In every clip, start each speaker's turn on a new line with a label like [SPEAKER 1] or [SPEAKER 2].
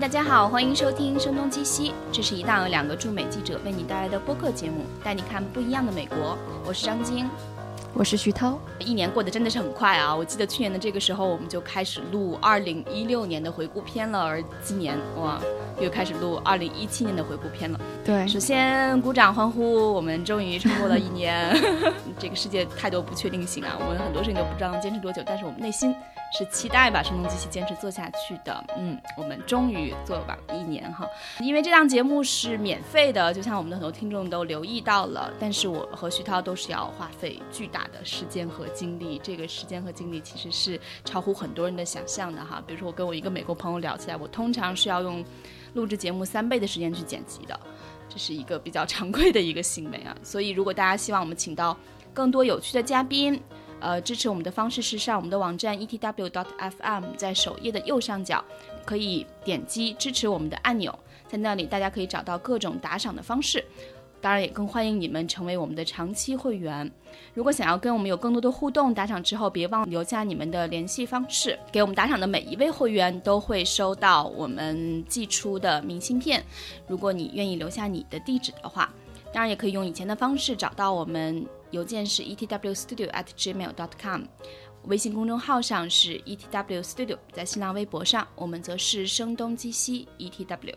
[SPEAKER 1] 大家好，欢迎收听《声东击西》，这是一档由两个驻美记者为你带来的播客节目，带你看不一样的美国。我是张晶，
[SPEAKER 2] 我是徐涛。
[SPEAKER 1] 一年过得真的是很快啊！我记得去年的这个时候，我们就开始录2016年的回顾片了，而今年哇，又开始录2017年的回顾片了。
[SPEAKER 2] 对，
[SPEAKER 1] 首先鼓掌欢呼，我们终于撑过了一年。这个世界太多不确定性啊，我们很多事情都不知道能坚持多久，但是我们内心。是期待把声东击西坚持做下去的，嗯，我们终于做了一年哈，因为这档节目是免费的，就像我们的很多听众都留意到了，但是我和徐涛都是要花费巨大的时间和精力，这个时间和精力其实是超乎很多人的想象的哈，比如说我跟我一个美国朋友聊起来，我通常是要用录制节目三倍的时间去剪辑的，这是一个比较 常规的一个行为啊，所以如果大家希望我们请到更多有趣的嘉宾。呃，支持我们的方式是上我们的网站 etw.dot.fm，在首页的右上角可以点击支持我们的按钮，在那里大家可以找到各种打赏的方式。当然，也更欢迎你们成为我们的长期会员。如果想要跟我们有更多的互动，打赏之后别忘留下你们的联系方式。给我们打赏的每一位会员都会收到我们寄出的明信片。如果你愿意留下你的地址的话，当然也可以用以前的方式找到我们。邮件是 etwstudio@gmail.com，微信公众号上是 etwstudio，在新浪微博上我们则是声东击西 etw。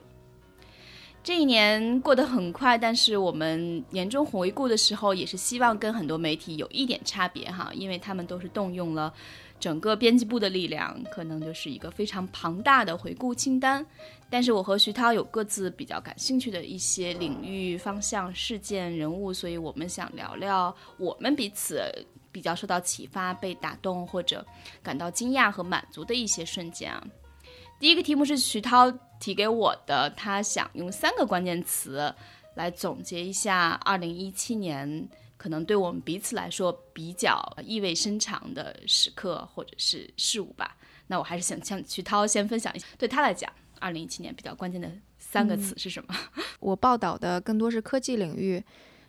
[SPEAKER 1] 这一年过得很快，但是我们年终回顾的时候也是希望跟很多媒体有一点差别哈，因为他们都是动用了。整个编辑部的力量，可能就是一个非常庞大的回顾清单。但是我和徐涛有各自比较感兴趣的一些领域、方向、事件、人物，所以我们想聊聊我们彼此比较受到启发、被打动或者感到惊讶和满足的一些瞬间啊。第一个题目是徐涛提给我的，他想用三个关键词来总结一下2017年。可能对我们彼此来说比较意味深长的时刻或者是事物吧。那我还是想向徐涛先分享一下，对他来讲，二零一七年比较关键的三个词是什么？
[SPEAKER 2] 我报道的更多是科技领域，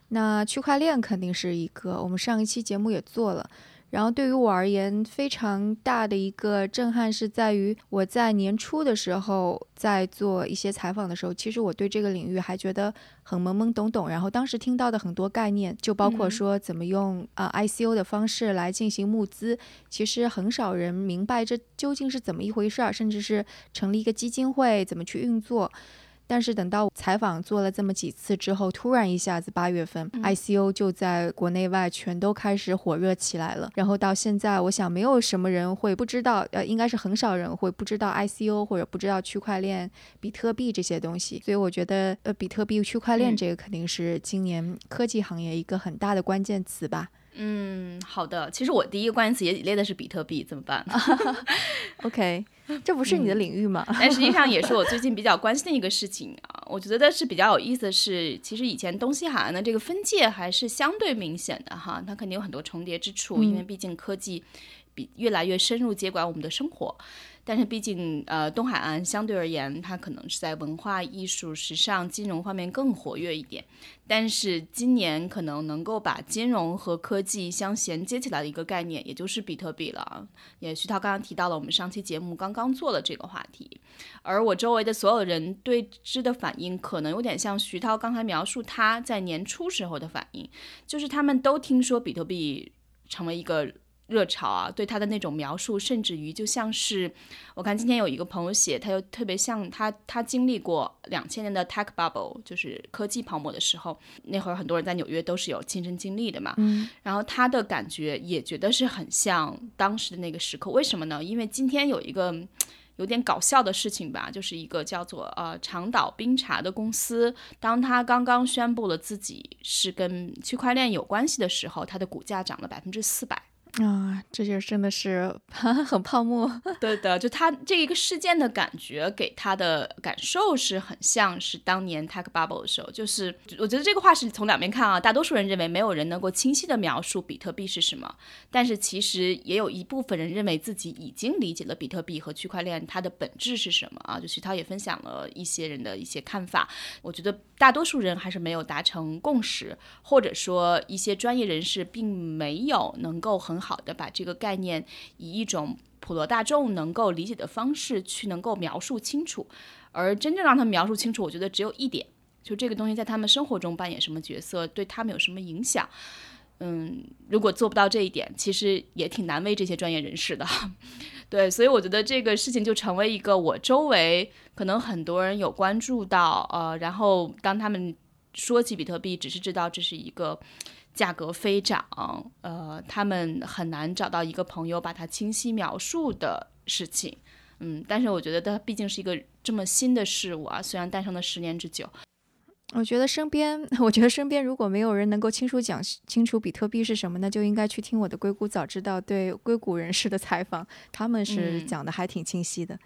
[SPEAKER 2] 那区块链肯定是一个。我们上一期节目也做了。然后对于我而言，非常大的一个震撼是在于我在年初的时候在做一些采访的时候，其实我对这个领域还觉得很懵懵懂懂。然后当时听到的很多概念，就包括说怎么用啊 ICO 的方式来进行募资，其实很少人明白这究竟是怎么一回事儿，甚至是成立一个基金会怎么去运作。但是等到采访做了这么几次之后，突然一下子八月份，ICO 就在国内外全都开始火热起来了。然后到现在，我想没有什么人会不知道，呃，应该是很少人会不知道 ICO 或者不知道区块链、比特币这些东西。所以我觉得，呃，比特币、区块链这个肯定是今年科技行业一个很大的关键词吧。
[SPEAKER 1] 嗯，好的。其实我第一个关键词也列的是比特币，怎么办？
[SPEAKER 2] OK，这不是你的领域吗？
[SPEAKER 1] 但实际上也是我最近比较关心的一个事情啊。我觉得是比较有意思的是，其实以前东西海岸的这个分界还是相对明显的哈，它肯定有很多重叠之处，因为毕竟科技比越来越深入接管我们的生活。但是毕竟，呃，东海岸相对而言，它可能是在文化艺术、时尚、金融方面更活跃一点。但是今年可能能够把金融和科技相衔接起来的一个概念，也就是比特币了。也徐涛刚刚提到了，我们上期节目刚刚做了这个话题，而我周围的所有人对之的反应，可能有点像徐涛刚才描述他在年初时候的反应，就是他们都听说比特币成为一个。热潮啊，对他的那种描述，甚至于就像是，我看今天有一个朋友写，他又特别像他，他经历过两千年的 tech bubble，就是科技泡沫的时候，那会儿很多人在纽约都是有亲身经历的嘛。嗯。然后他的感觉也觉得是很像当时的那个时刻，为什么呢？因为今天有一个有点搞笑的事情吧，就是一个叫做呃长岛冰茶的公司，当他刚刚宣布了自己是跟区块链有关系的时候，它的股价涨了百分之四百。
[SPEAKER 2] 啊，这就真的是 很泡沫。
[SPEAKER 1] 对的，就他这一个事件的感觉，给他的感受是很像是当年 tech bubble 的时候。就是我觉得这个话是从两边看啊，大多数人认为没有人能够清晰的描述比特币是什么，但是其实也有一部分人认为自己已经理解了比特币和区块链它的本质是什么啊。就徐涛也分享了一些人的一些看法，我觉得大多数人还是没有达成共识，或者说一些专业人士并没有能够很。好的，把这个概念以一种普罗大众能够理解的方式去能够描述清楚。而真正让他们描述清楚，我觉得只有一点，就这个东西在他们生活中扮演什么角色，对他们有什么影响。嗯，如果做不到这一点，其实也挺难为这些专业人士的。对，所以我觉得这个事情就成为一个我周围可能很多人有关注到，呃，然后当他们说起比特币，只是知道这是一个价格飞涨，呃，他们很难找到一个朋友把它清晰描述的事情。嗯，但是我觉得它毕竟是一个这么新的事物啊，虽然诞生了十年之久。
[SPEAKER 2] 我觉得身边，我觉得身边如果没有人能够清楚讲清楚比特币是什么，那就应该去听我的硅谷早知道对硅谷人士的采访，他们是讲的还挺清晰的。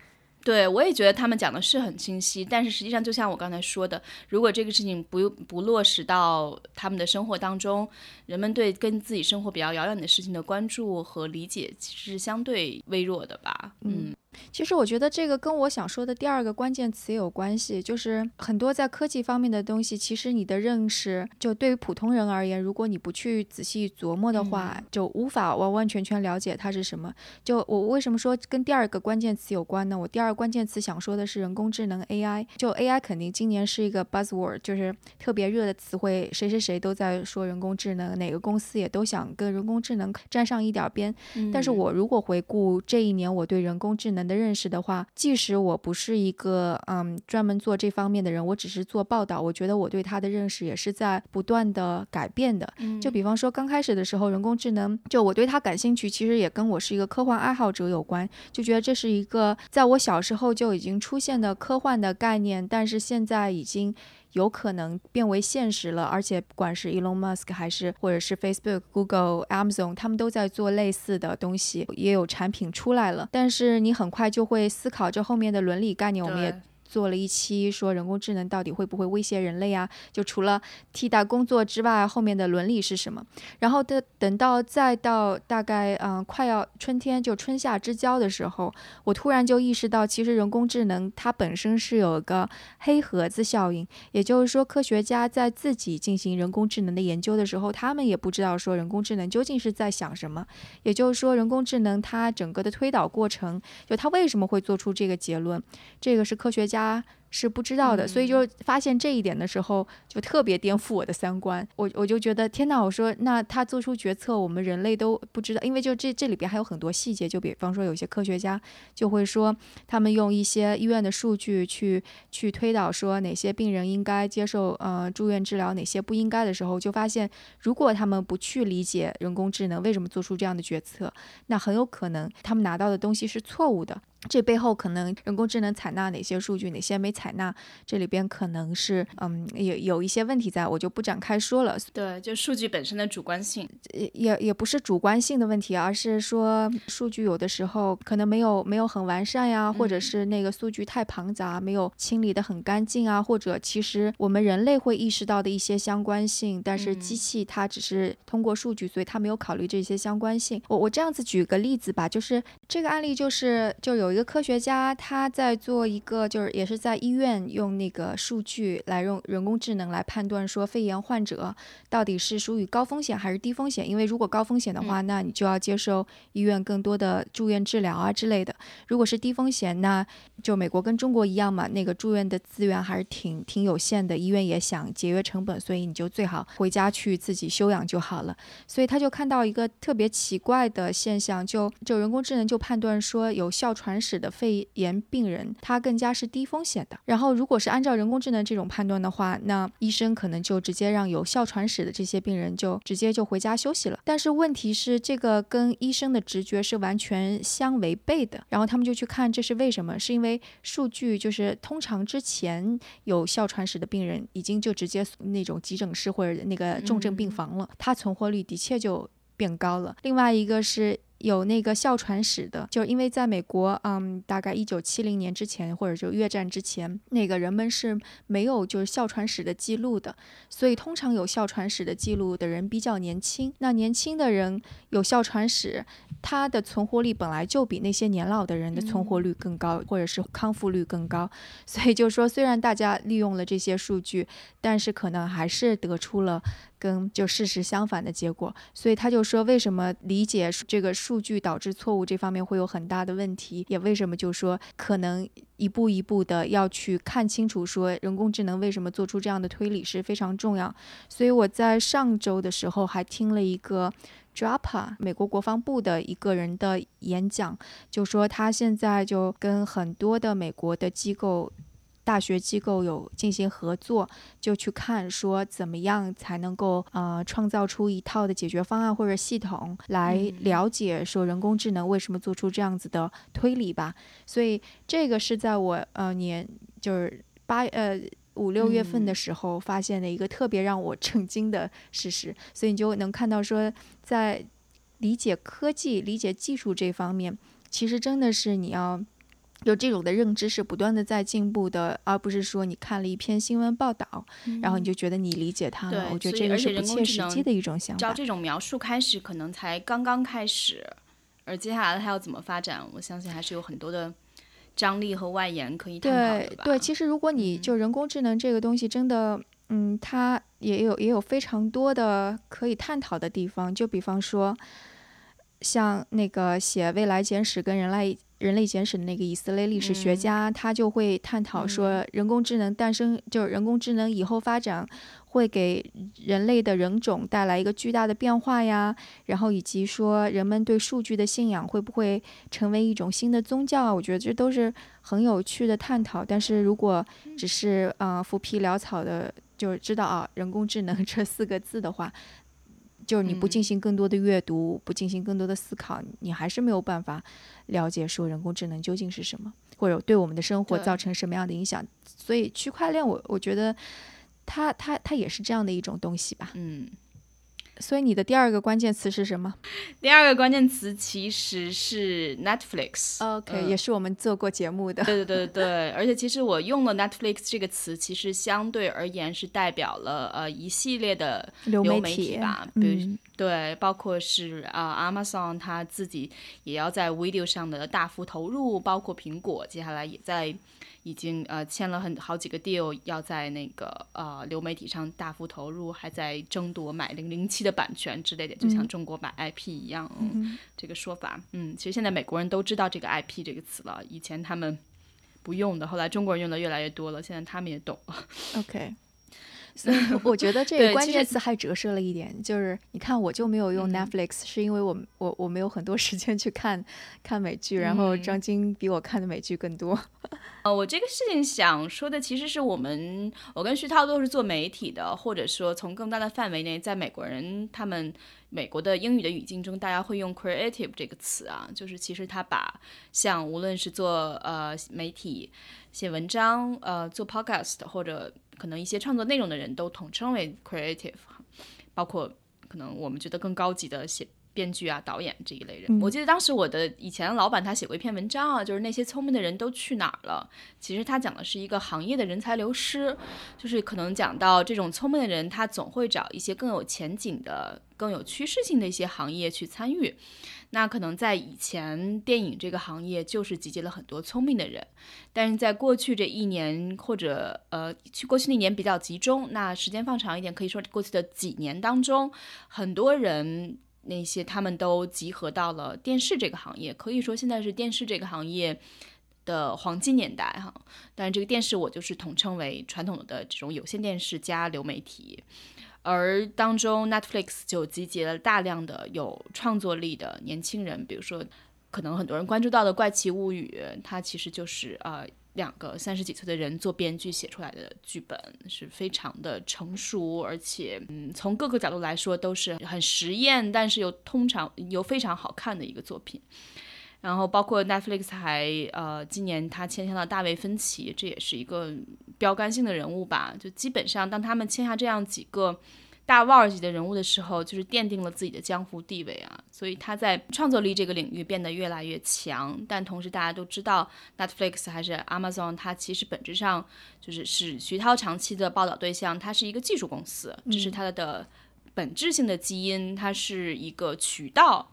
[SPEAKER 1] 对，我也觉得他们讲的是很清晰，但是实际上就像我刚才说的，如果这个事情不不落实到他们的生活当中，人们对跟自己生活比较遥远的事情的关注和理解其实是相对微弱的吧。嗯。
[SPEAKER 2] 其实我觉得这个跟我想说的第二个关键词有关系，就是很多在科技方面的东西，其实你的认识，就对于普通人而言，如果你不去仔细琢磨的话，就无法完完全全了解它是什么。就我为什么说跟第二个关键词有关呢？我第二个关键词想说的是人工智能 AI。就 AI 肯定今年是一个 buzzword，就是特别热的词汇，谁谁谁都在说人工智能，哪个公司也都想跟人工智能沾上一点边。但是我如果回顾这一年，我对人工智能的认识的话，即使我不是一个嗯专门做这方面的人，我只是做报道，我觉得我对它的认识也是在不断的改变的。就比方说刚开始的时候，人工智能就我对它感兴趣，其实也跟我是一个科幻爱好者有关，就觉得这是一个在我小时候就已经出现的科幻的概念，但是现在已经。有可能变为现实了，而且不管是 Elon Musk 还是或者是 Facebook、Google、Amazon，他们都在做类似的东西，也有产品出来了。但是你很快就会思考这后面的伦理概念，我们也。做了一期说人工智能到底会不会威胁人类啊？就除了替代工作之外，后面的伦理是什么？然后等等到再到大概嗯快要春天就春夏之交的时候，我突然就意识到，其实人工智能它本身是有一个黑盒子效应，也就是说科学家在自己进行人工智能的研究的时候，他们也不知道说人工智能究竟是在想什么。也就是说，人工智能它整个的推导过程，就它为什么会做出这个结论，这个是科学家。家是不知道的，所以就发现这一点的时候，就特别颠覆我的三观。我我就觉得天哪！我说那他做出决策，我们人类都不知道，因为就这这里边还有很多细节。就比方说，有些科学家就会说，他们用一些医院的数据去去推导说哪些病人应该接受呃住院治疗，哪些不应该的时候，就发现如果他们不去理解人工智能为什么做出这样的决策，那很有可能他们拿到的东西是错误的。这背后可能人工智能采纳哪些数据，哪些没采纳，这里边可能是嗯有有一些问题在，我就不展开说了。
[SPEAKER 1] 对，就数据本身的主观性，
[SPEAKER 2] 也也也不是主观性的问题，而是说数据有的时候可能没有没有很完善呀，或者是那个数据太庞杂，没有清理的很干净啊，或者其实我们人类会意识到的一些相关性，但是机器它只是通过数据，所以它没有考虑这些相关性。我我这样子举个例子吧，就是这个案例就是就有。有一个科学家，他在做一个，就是也是在医院用那个数据来用人工智能来判断说肺炎患者到底是属于高风险还是低风险。因为如果高风险的话，那你就要接受医院更多的住院治疗啊之类的。如果是低风险，那就美国跟中国一样嘛，那个住院的资源还是挺挺有限的，医院也想节约成本，所以你就最好回家去自己休养就好了。所以他就看到一个特别奇怪的现象，就就人工智能就判断说有哮喘。使的肺炎病人，他更加是低风险的。然后，如果是按照人工智能这种判断的话，那医生可能就直接让有哮喘史的这些病人就直接就回家休息了。但是问题是，这个跟医生的直觉是完全相违背的。然后他们就去看这是为什么？是因为数据就是通常之前有哮喘史的病人已经就直接那种急诊室或者那个重症病房了，他存活率的确就变高了。另外一个是。有那个哮喘史的，就因为在美国，嗯，大概一九七零年之前，或者就越战之前，那个人们是没有就是哮喘史的记录的，所以通常有哮喘史的记录的人比较年轻。那年轻的人有哮喘史，他的存活率本来就比那些年老的人的存活率更高，或者是康复率更高。所以就说，虽然大家利用了这些数据，但是可能还是得出了跟就事实相反的结果。所以他就说，为什么理解这个数据导致错误这方面会有很大的问题，也为什么就说可能一步一步的要去看清楚，说人工智能为什么做出这样的推理是非常重要。所以我在上周的时候还听了一个。DARPA 美国国防部的一个人的演讲，就说他现在就跟很多的美国的机构、大学机构有进行合作，就去看说怎么样才能够呃创造出一套的解决方案或者系统来了解说人工智能为什么做出这样子的推理吧。所以这个是在我呃年就是八呃。五六月份的时候发现的一个特别让我震惊的事实，所以你就能看到说，在理解科技、理解技术这方面，其实真的是你要有这种的认知是不断的在进步的，而不是说你看了一篇新闻报道，然后你就觉得你理解它了。我觉得这个是不切实际的一种想法。
[SPEAKER 1] 照这种描述开始，可能才刚刚开始，而接下来它要怎么发展，我相信还是有很多的。张力和外延可以探讨
[SPEAKER 2] 的吧？对对，其实如果你就人工智能这个东西，真的，嗯，它也有也有非常多的可以探讨的地方。就比方说，像那个写《未来简史》跟《人类人类简史》的那个以色列历史学家，他就会探讨说，人工智能诞生，就是人工智能以后发展。会给人类的人种带来一个巨大的变化呀，然后以及说人们对数据的信仰会不会成为一种新的宗教啊？我觉得这都是很有趣的探讨。但是如果只是呃浮皮潦草的就是知道啊人工智能 这四个字的话，就是你不进行更多的阅读，不进行更多的思考，你还是没有办法了解说人工智能究竟是什么，或者对我们的生活造成什么样的影响。所以区块链，我我觉得。它它它也是这样的一种东西吧，
[SPEAKER 1] 嗯，
[SPEAKER 2] 所以你的第二个关键词是什么？
[SPEAKER 1] 第二个关键词其实是 Netflix，OK，
[SPEAKER 2] 也是我们做过节目的，
[SPEAKER 1] 对 对对对对，而且其实我用了 Netflix 这个词，其实相对而言是代表了呃一系列的流媒体吧，比如对，包括是啊 Amazon 它自己也要在 video 上的大幅投入，包括苹果接下来也在。已经呃签了很好几个 deal，要在那个呃流媒体上大幅投入，还在争夺买零零七的版权之类的，就像中国买 IP 一样，嗯，这个说法，嗯，其实现在美国人都知道这个 IP 这个词了，以前他们不用的，后来中国人用的越来越多了，现在他们也懂了。
[SPEAKER 2] OK。所以 我觉得这个关键词还折射了一点，就是你看我就没有用 Netflix，是因为我我我没有很多时间去看看美剧，然后张晶比我看的美剧更多。
[SPEAKER 1] 呃，我这个事情想说的其实是我们，我跟徐涛都是做媒体的，或者说从更大的范围内，在美国人他们美国的英语的语境中，大家会用 creative 这个词啊，就是其实他把像无论是做呃媒体写文章，呃做 podcast 或者。可能一些创作内容的人都统称为 creative，包括可能我们觉得更高级的写编剧啊、导演这一类人。我记得当时我的以前老板他写过一篇文章啊，就是那些聪明的人都去哪儿了。其实他讲的是一个行业的人才流失，就是可能讲到这种聪明的人，他总会找一些更有前景的、更有趋势性的一些行业去参与。那可能在以前，电影这个行业就是集结了很多聪明的人，但是在过去这一年或者呃，去过去那年比较集中，那时间放长一点，可以说过去的几年当中，很多人那些他们都集合到了电视这个行业，可以说现在是电视这个行业的黄金年代哈。但是这个电视我就是统称为传统的这种有线电视加流媒体。而当中，Netflix 就集结了大量的有创作力的年轻人，比如说，可能很多人关注到的《怪奇物语》，它其实就是呃两个三十几岁的人做编剧写出来的剧本，是非常的成熟，而且嗯从各个角度来说都是很实验，但是又通常又非常好看的一个作品。然后包括 Netflix 还呃今年他签下了大卫芬奇，这也是一个标杆性的人物吧。就基本上当他们签下这样几个大腕儿级的人物的时候，就是奠定了自己的江湖地位啊。所以他在创作力这个领域变得越来越强。但同时大家都知道，Netflix 还是 Amazon，它其实本质上就是是徐涛长期的报道对象。它是一个技术公司，这是它的本质性的基因，它是一个渠道。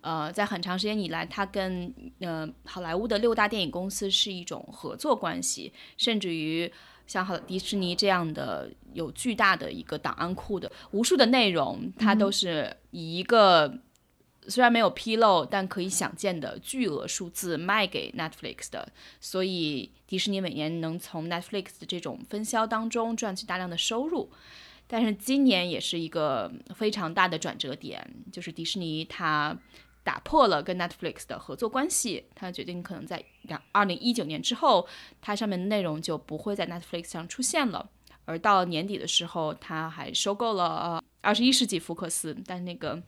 [SPEAKER 1] 呃，在很长时间以来，它跟呃好莱坞的六大电影公司是一种合作关系，甚至于像好迪士尼这样的有巨大的一个档案库的无数的内容，它都是以一个虽然没有披露，但可以想见的巨额数字卖给 Netflix 的。所以迪士尼每年能从 Netflix 的这种分销当中赚取大量的收入。但是今年也是一个非常大的转折点，就是迪士尼它打破了跟 Netflix 的合作关系，他决定可能在两二零一九年之后，它上面的内容就不会在 Netflix 上出现了。而到年底的时候，他还收购了呃二十一世纪福克斯，但那个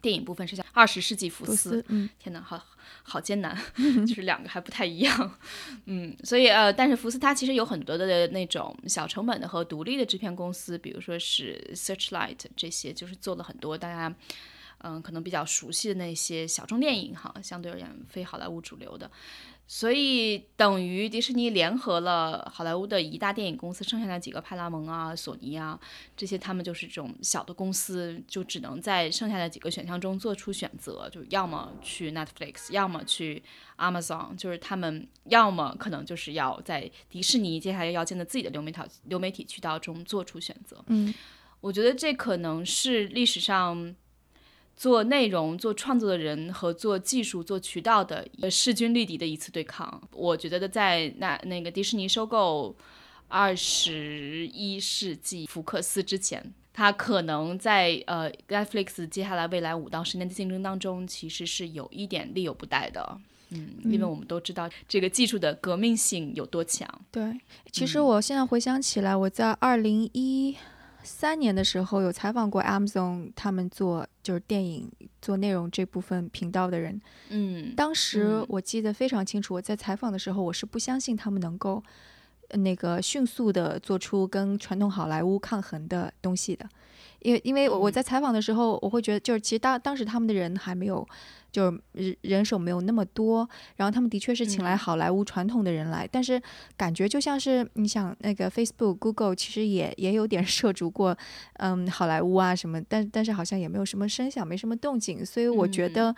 [SPEAKER 1] 电影部分是叫二十世纪福斯。
[SPEAKER 2] 嗯，
[SPEAKER 1] 天哪，好好艰难，就是两个还不太一样。嗯，所以呃，但是福斯它其实有很多的那种小成本的和独立的制片公司，比如说是 Searchlight 这些，就是做了很多大家。嗯，可能比较熟悉的那些小众电影哈，相对而言非好莱坞主流的，所以等于迪士尼联合了好莱坞的一大电影公司，剩下的几个派拉蒙啊、索尼啊这些，他们就是这种小的公司，就只能在剩下的几个选项中做出选择，就要么去 Netflix，要么去 Amazon，就是他们要么可能就是要在迪士尼接下来要建的自己的流媒体流媒体渠道中做出选择。
[SPEAKER 2] 嗯，
[SPEAKER 1] 我觉得这可能是历史上。做内容、做创作的人和做技术、做渠道的势均力敌的一次对抗。我觉得在那那个迪士尼收购二十一世纪福克斯之前，它可能在呃 Netflix 接下来未来五到十年的竞争当中，其实是有一点力有不逮的。嗯，因为我们都知道这个技术的革命性有多强。
[SPEAKER 2] 对，其实我现在回想起来，我在二零一。三年的时候有采访过 Amazon，他们做就是电影做内容这部分频道的人，
[SPEAKER 1] 嗯，
[SPEAKER 2] 当时我记得非常清楚，我在采访的时候，我是不相信他们能够那个迅速的做出跟传统好莱坞抗衡的东西的，因为因为我在采访的时候，我会觉得就是其实当当时他们的人还没有。就是人人手没有那么多，然后他们的确是请来好莱坞传统的人来，但是感觉就像是你想那个 Facebook、Google 其实也也有点涉足过，嗯，好莱坞啊什么，但但是好像也没有什么声响，没什么动静，所以我觉得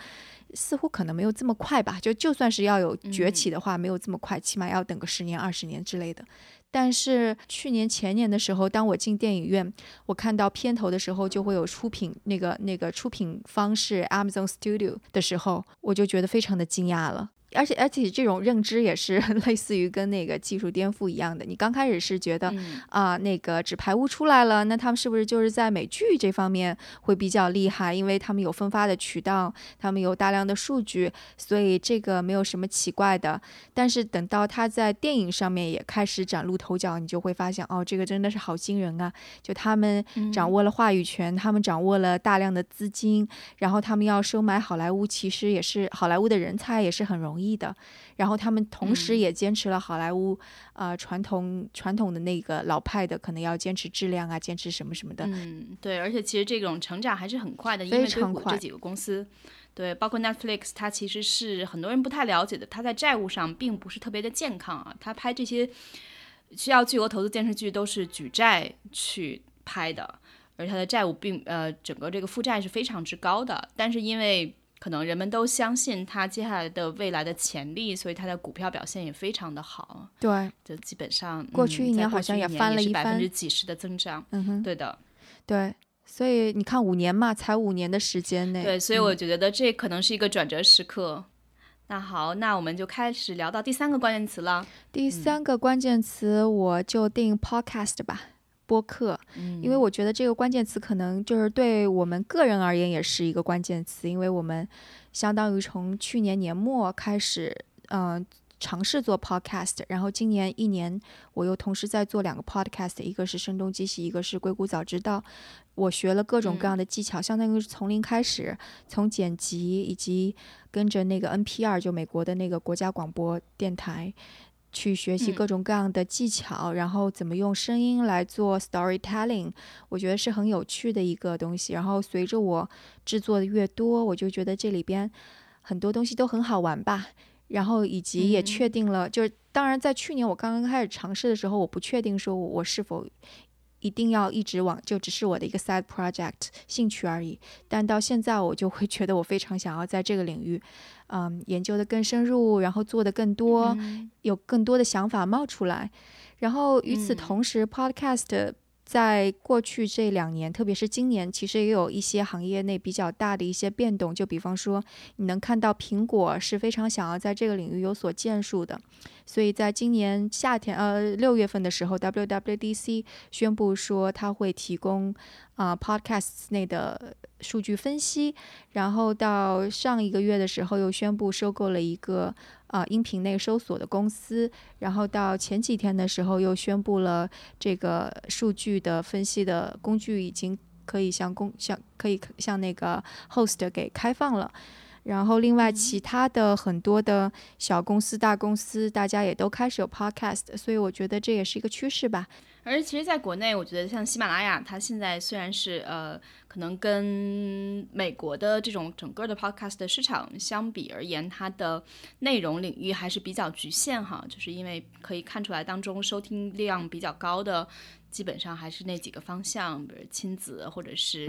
[SPEAKER 2] 似乎可能没有这么快吧。就就算是要有崛起的话，没有这么快，起码要等个十年、二十年之类的。但是去年前年的时候，当我进电影院，我看到片头的时候就会有出品那个那个出品方是 Amazon Studio 的时候，我就觉得非常的惊讶了。而且而且这种认知也是 类似于跟那个技术颠覆一样的。你刚开始是觉得啊，那个纸牌屋出来了，那他们是不是就是在美剧这方面会比较厉害？因为他们有分发的渠道，他们有大量的数据，所以这个没有什么奇怪的。但是等到他在电影上面也开始崭露头角，你就会发现哦，这个真的是好惊人啊！就他们掌握了话语权，他们掌握了大量的资金，然后他们要收买好莱坞，其实也是好莱坞的人才也是很容易。易的，然后他们同时也坚持了好莱坞啊传统传统的那个老派的，可能要坚持质量啊，坚持什么什么的。
[SPEAKER 1] 嗯，对，而且其实这种成长还是很快的，因为
[SPEAKER 2] 常快。
[SPEAKER 1] 这几个公司，对，包括 Netflix，它其实是很多人不太了解的，它在债务上并不是特别的健康啊。它拍这些需要巨额投资电视剧都是举债去拍的，而它的债务并呃整个这个负债是非常之高的，但是因为可能人们都相信它接下来的未来的潜力，所以它的股票表现也非常的好。
[SPEAKER 2] 对，
[SPEAKER 1] 就基本上
[SPEAKER 2] 过去一年好像
[SPEAKER 1] 也
[SPEAKER 2] 翻了一
[SPEAKER 1] 百分之几十的增长。
[SPEAKER 2] 嗯哼，
[SPEAKER 1] 对的，
[SPEAKER 2] 对。所以你看，五年嘛，才五年的时间内。
[SPEAKER 1] 对，所以我觉得这可能是一个转折时刻。那好，那我们就开始聊到第三个关键词了。
[SPEAKER 2] 第三个关键词，我就定 podcast 吧。播客，因为我觉得这个关键词可能就是对我们个人而言也是一个关键词，因为我们相当于从去年年末开始，嗯，尝试做 podcast，然后今年一年我又同时在做两个 podcast，一个是声东击西，一个是硅谷早知道。我学了各种各样的技巧，相当于是从零开始，从剪辑以及跟着那个 NPR 就美国的那个国家广播电台。去学习各种各样的技巧，然后怎么用声音来做 storytelling，我觉得是很有趣的一个东西。然后随着我制作的越多，我就觉得这里边很多东西都很好玩吧。然后以及也确定了，就是当然在去年我刚刚开始尝试的时候，我不确定说我是否。一定要一直往，就只是我的一个 side project 兴趣而已。但到现在，我就会觉得我非常想要在这个领域，嗯，研究的更深入，然后做的更多，有更多的想法冒出来。然后与此同时，Podcast。在过去这两年，特别是今年，其实也有一些行业内比较大的一些变动。就比方说，你能看到苹果是非常想要在这个领域有所建树的，所以在今年夏天，呃，六月份的时候，WWDC 宣布说它会提供啊 Podcasts 内的数据分析，然后到上一个月的时候又宣布收购了一个。啊，音频内搜索的公司，然后到前几天的时候又宣布了这个数据的分析的工具已经可以向公向可以向那个 host 给开放了。然后另外其他的很多的小公司、大公司，大家也都开始有 podcast，所以我觉得这也是一个趋势吧。
[SPEAKER 1] 而其实，在国内，我觉得像喜马拉雅，它现在虽然是呃。可能跟美国的这种整个的 podcast 的市场相比而言，它的内容领域还是比较局限哈，就是因为可以看出来当中收听量比较高的，基本上还是那几个方向，比如亲子或者是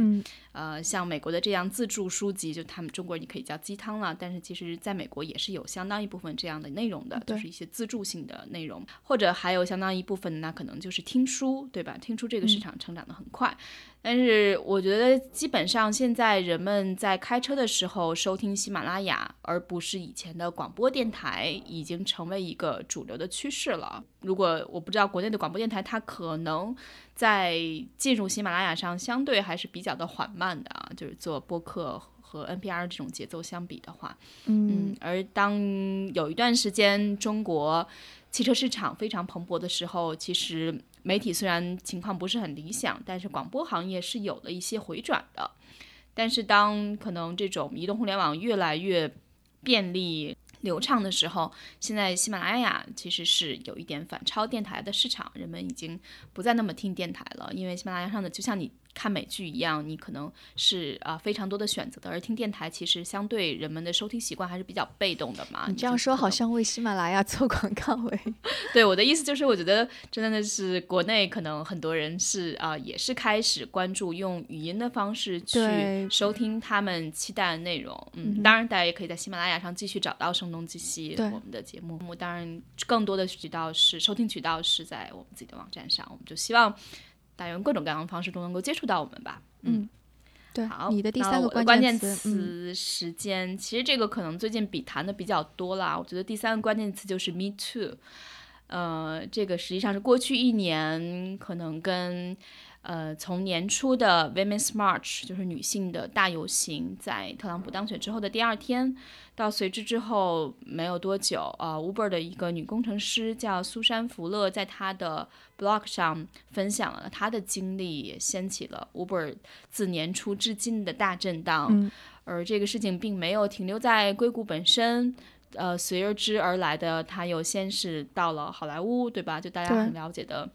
[SPEAKER 1] 呃像美国的这样自助书籍，就他们中国你可以叫鸡汤了，但是其实在美国也是有相当一部分这样的内容的，就是一些自助性的内容，或者还有相当一部分那可能就是听书，对吧？听书这个市场成长的很快。但是我觉得，基本上现在人们在开车的时候收听喜马拉雅，而不是以前的广播电台，已经成为一个主流的趋势了。如果我不知道国内的广播电台，它可能在进入喜马拉雅上相对还是比较的缓慢的啊，就是做播客和 NPR 这种节奏相比的话，嗯，而当有一段时间中国汽车市场非常蓬勃的时候，其实。媒体虽然情况不是很理想，但是广播行业是有了一些回转的。但是当可能这种移动互联网越来越便利流畅的时候，现在喜马拉雅其实是有一点反超电台的市场，人们已经不再那么听电台了，因为喜马拉雅上的就像你。看美剧一样，你可能是啊非常多的选择的，而听电台其实相对人们的收听习惯还是比较被动的嘛。
[SPEAKER 2] 你这样说好像为喜马拉雅做广告诶。
[SPEAKER 1] 对，我的意思就是，我觉得真的是国内可能很多人是啊，也是开始关注用语音的方式去收听他们期待的内容。嗯，当然大家也可以在喜马拉雅上继续找到《声东击西》我们的节目。当然，更多的渠道是收听渠道是在我们自己的网站上，我们就希望。大家用各种各样的方式都能够接触到我们吧。
[SPEAKER 2] 嗯，对。
[SPEAKER 1] 好，
[SPEAKER 2] 你的第三个
[SPEAKER 1] 关
[SPEAKER 2] 键
[SPEAKER 1] 词时间，其实这个可能最近比谈的比较多啦。我觉得第三个关键词就是 “me too”。呃，这个实际上是过去一年可能跟。呃，从年初的 Women's March，就是女性的大游行，在特朗普当选之后的第二天，到随之之后没有多久，呃，Uber 的一个女工程师叫苏珊·福勒，在她的 blog 上分享了她的经历，也掀起了 Uber 自年初至今的大震荡。而这个事情并没有停留在硅谷本身，呃，随而之而来的，他又先是到了好莱坞，对吧？就大家很了解的。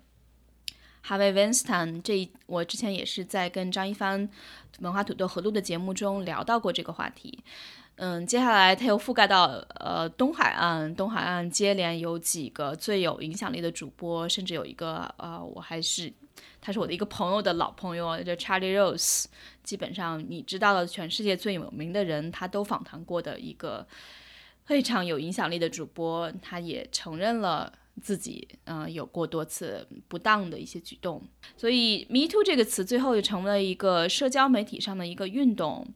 [SPEAKER 1] 哈维·温斯坦，这我之前也是在跟张一帆文化土豆合录的节目中聊到过这个话题。嗯，接下来他又覆盖到呃东海岸，东海岸接连有几个最有影响力的主播，甚至有一个呃，我还是他是我的一个朋友的老朋友，叫 Charlie Rose。基本上你知道的全世界最有名的人，他都访谈过的一个非常有影响力的主播，他也承认了。自己嗯有过多次不当的一些举动，所以 “me too” 这个词最后就成为了一个社交媒体上的一个运动，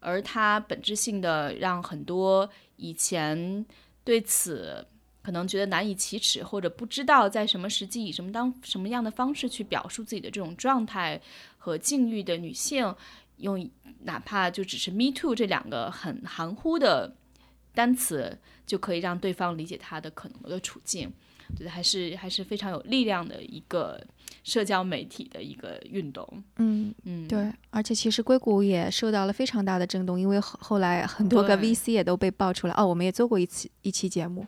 [SPEAKER 1] 而它本质性的让很多以前对此可能觉得难以启齿或者不知道在什么时机以什么当什么样的方式去表述自己的这种状态和境遇的女性，用哪怕就只是 “me too” 这两个很含糊的单词，就可以让对方理解她的可能的处境。觉得还是还是非常有力量的一个社交媒体的一个运动。
[SPEAKER 2] 嗯嗯，对，而且其实硅谷也受到了非常大的震动，因为后后来很多个 VC 也都被爆出来。哦，我们也做过一期一期节目。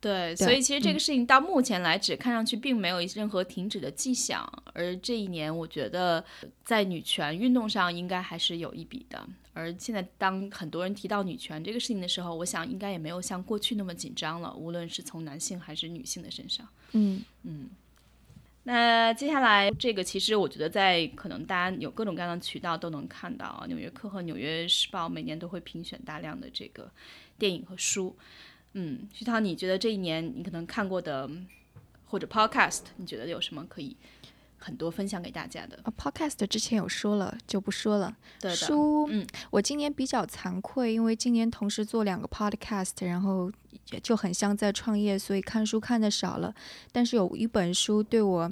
[SPEAKER 1] 对，所以其实这个事情到目前来止，看上去并没有任何停止的迹象。而这一年，我觉得在女权运动上应该还是有一笔的。而现在，当很多人提到女权这个事情的时候，我想应该也没有像过去那么紧张了，无论是从男性还是女性的身上。
[SPEAKER 2] 嗯
[SPEAKER 1] 嗯。那接下来这个，其实我觉得在可能大家有各种各样的渠道都能看到，《纽约客》和《纽约时报》每年都会评选大量的这个电影和书。嗯，徐涛，你觉得这一年你可能看过的或者 podcast，你觉得有什么可以很多分享给大家的？
[SPEAKER 2] 啊，podcast 之前有说了，就不说了。
[SPEAKER 1] 对的，
[SPEAKER 2] 书，
[SPEAKER 1] 嗯，
[SPEAKER 2] 我今年比较惭愧，因为今年同时做两个 podcast，然后也就很像在创业，所以看书看的少了。但是有一本书对我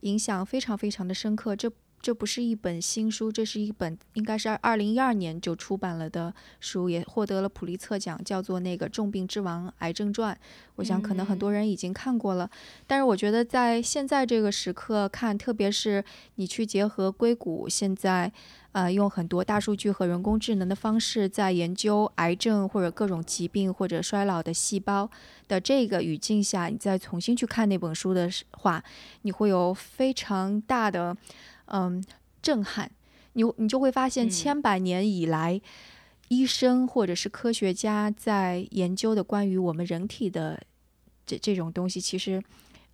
[SPEAKER 2] 影响非常非常的深刻，这这不是一本新书，这是一本应该是二零一二年就出版了的书，也获得了普利策奖，叫做那个《重病之王：癌症传》。我想可能很多人已经看过了，但是我觉得在现在这个时刻看，特别是你去结合硅谷现在。呃，用很多大数据和人工智能的方式，在研究癌症或者各种疾病或者衰老的细胞的这个语境下，你再重新去看那本书的话，你会有非常大的嗯震撼。你你就会发现，千百年以来，医生或者是科学家在研究的关于我们人体的这这种东西，其实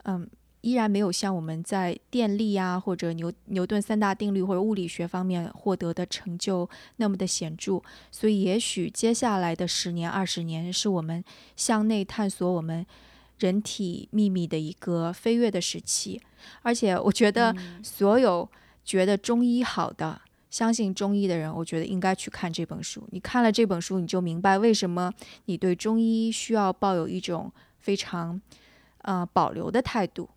[SPEAKER 2] 嗯。依然没有像我们在电力啊，或者牛牛顿三大定律或者物理学方面获得的成就那么的显著，所以也许接下来的十年、二十年是我们向内探索我们人体秘密的一个飞跃的时期。而且，我觉得所有觉得中医好的、相信中医的人，我觉得应该去看这本书。你看了这本书，你就明白为什么你对中医需要抱有一种非常呃保留的态度。